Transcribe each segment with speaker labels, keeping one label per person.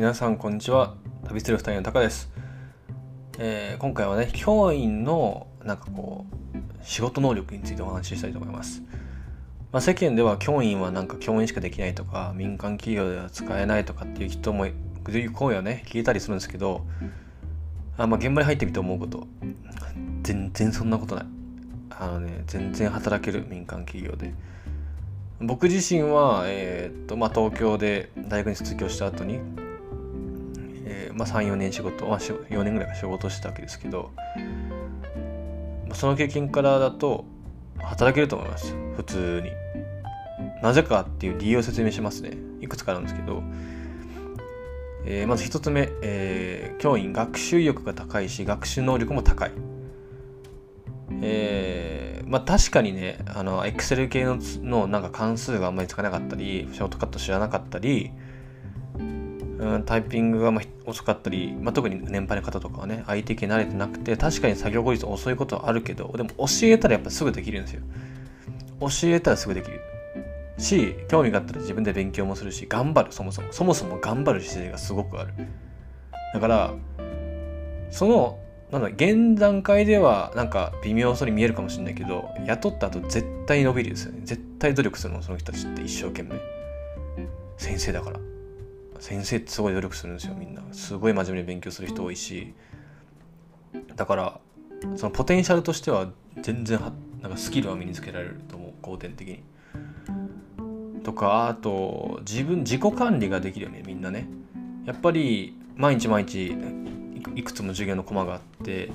Speaker 1: 皆さんこんにちは。旅する二人のタカです、えー、今回はね教員のなんかこう仕事能力についてお話ししたいと思います、まあ、世間では教員はなんか教員しかできないとか民間企業では使えないとかっていう人もいう声をね聞いたりするんですけどあまあ現場に入ってみて思うこと。全然そんなことない。あのね全然働ける民間企業で。僕自身は、えー、っとまあ、東京で大学に卒業した後に、えー、まあ、34年仕事、まあ、4年ぐらい仕事したわけですけどまあその経験からだと働けると思います。普通に。なぜかっていう理由を説明しますね。いくつかあるんですけど、えー、まず一つ目、えー、教員学習意欲が高いし学習能力も高い。えー、まあ確かにね、あの、Excel 系ののなんか関数があんまりつかなかったり、ショートカット知らなかったり、うん、タイピングがま遅かったり、まあ、特に年配の方とかはね、IT 系慣れてなくて、確かに作業効率遅いことはあるけど、でも教えたらやっぱすぐできるんですよ。教えたらすぐできる。し、興味があったら自分で勉強もするし、頑張る、そもそも。そもそも頑張る姿勢がすごくある。だから、そのなんだ現段階ではなんか微妙そうに見えるかもしれないけど雇った後絶対伸びるですよね絶対努力するのその人たちって一生懸命先生だから先生ってすごい努力するんですよみんな。すごい真面目に勉強する人多いし。だからそのポテンシャルとしては全然なんかスキルは身につけられると思う。後天的に。とかあと自分自己管理ができるよねみんなね。やっぱり毎日毎日いくつも授業のコマがあって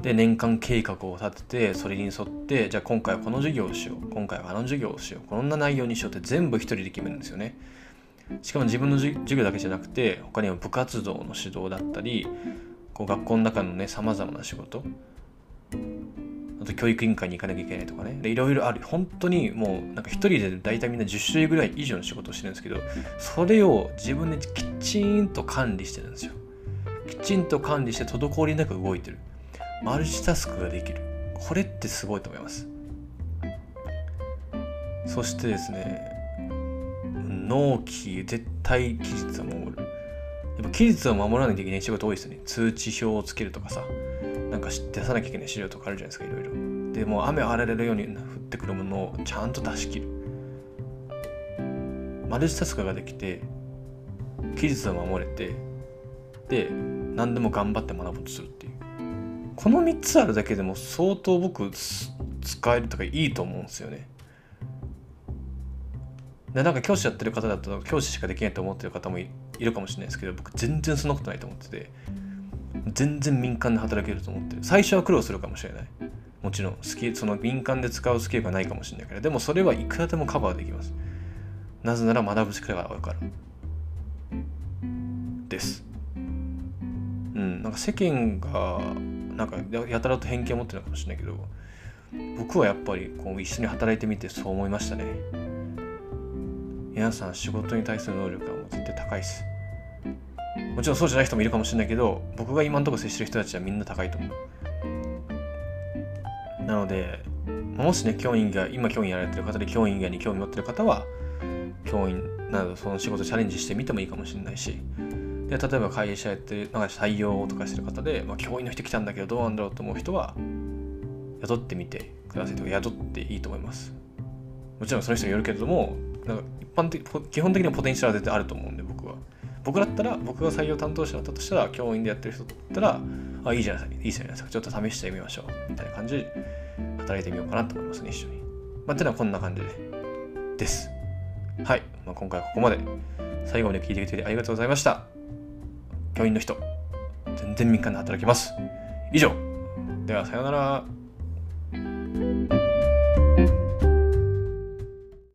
Speaker 1: で年間計画を立ててそれに沿ってじゃあ今回はこの授業をしよう今回はあの授業をしようこんな内容にしようって全部一人で決めるんですよねしかも自分の授業だけじゃなくて他には部活動の指導だったりこう学校の中のねさまざまな仕事。あと教育委員会に行かなきゃいけないとかね。でいろいろある。本当にもうなんか一人で大体みんな10種類ぐらい以上の仕事をしてるんですけどそれを自分できちんと管理してるんですよ。きちんと管理して滞りなく動いてる。マルチタスクができる。これってすごいと思います。そしてですね納期絶対期日を守る。やっぱ期日を守らないといけない仕事多いですよね。通知表をつけるとかさなんか出さなきゃいけない資料とかあるじゃないですかいろいろ。でもう雨あられるように降ってくるものをちゃんと出し切る。マルチタスクができて期日を守れてで何でも頑張って学ぼうとするっていう。この3つあるだけでも相当僕使えるとかいいと思うんですよね。でなんか教師やってる方だと教師しかできないと思ってる方もいるかもしれないですけど僕全然そんなことないと思ってて全然民間で働けると思ってる。最初は苦労するかもしれない。もちろんスキその民間で使うスキルがないかもしれないから。でもそれはいくらでもカバーできます。なぜなら学ぶ力があるから。です。うん、なんか世間がなんかやたらと偏見を持ってるのかもしれないけど僕はやっぱりこう一緒に働いてみてそう思いましたね。皆さん仕事に対する能力はもう絶対高いです。もちろんそうじゃない人もいるかもしれないけど僕が今のところ接してる人たちはみんな高いと思う。なのでもしね教員が今教員やられてる方で教員以外に興味持ってる方は教員などその仕事チャレンジしてみてもいいかもしれないし。で例えば会社やってるなんか採用とかしてる方で、まあ、教員の人来たんだけどどうなんだろうと思う人は雇ってみてくださいとか雇っていいと思います。もちろんその人によるけれどもなんか般的基本的にはポテンシャルは絶対あると思うんで僕は。僕だったら僕が採用担当者だったとしたら教員でやってる人だったらあいいじゃないですかいいじゃないですか。ちょっと試してみましょうみたいな感じで働いてみようかなと思いますね一緒に。まあていうのはこんな感じでです。はい、まあ、今回はここまで。最後まで聞いてくれてありがとうございました。教員の人全然民間で働きます。以上。ではさようなら。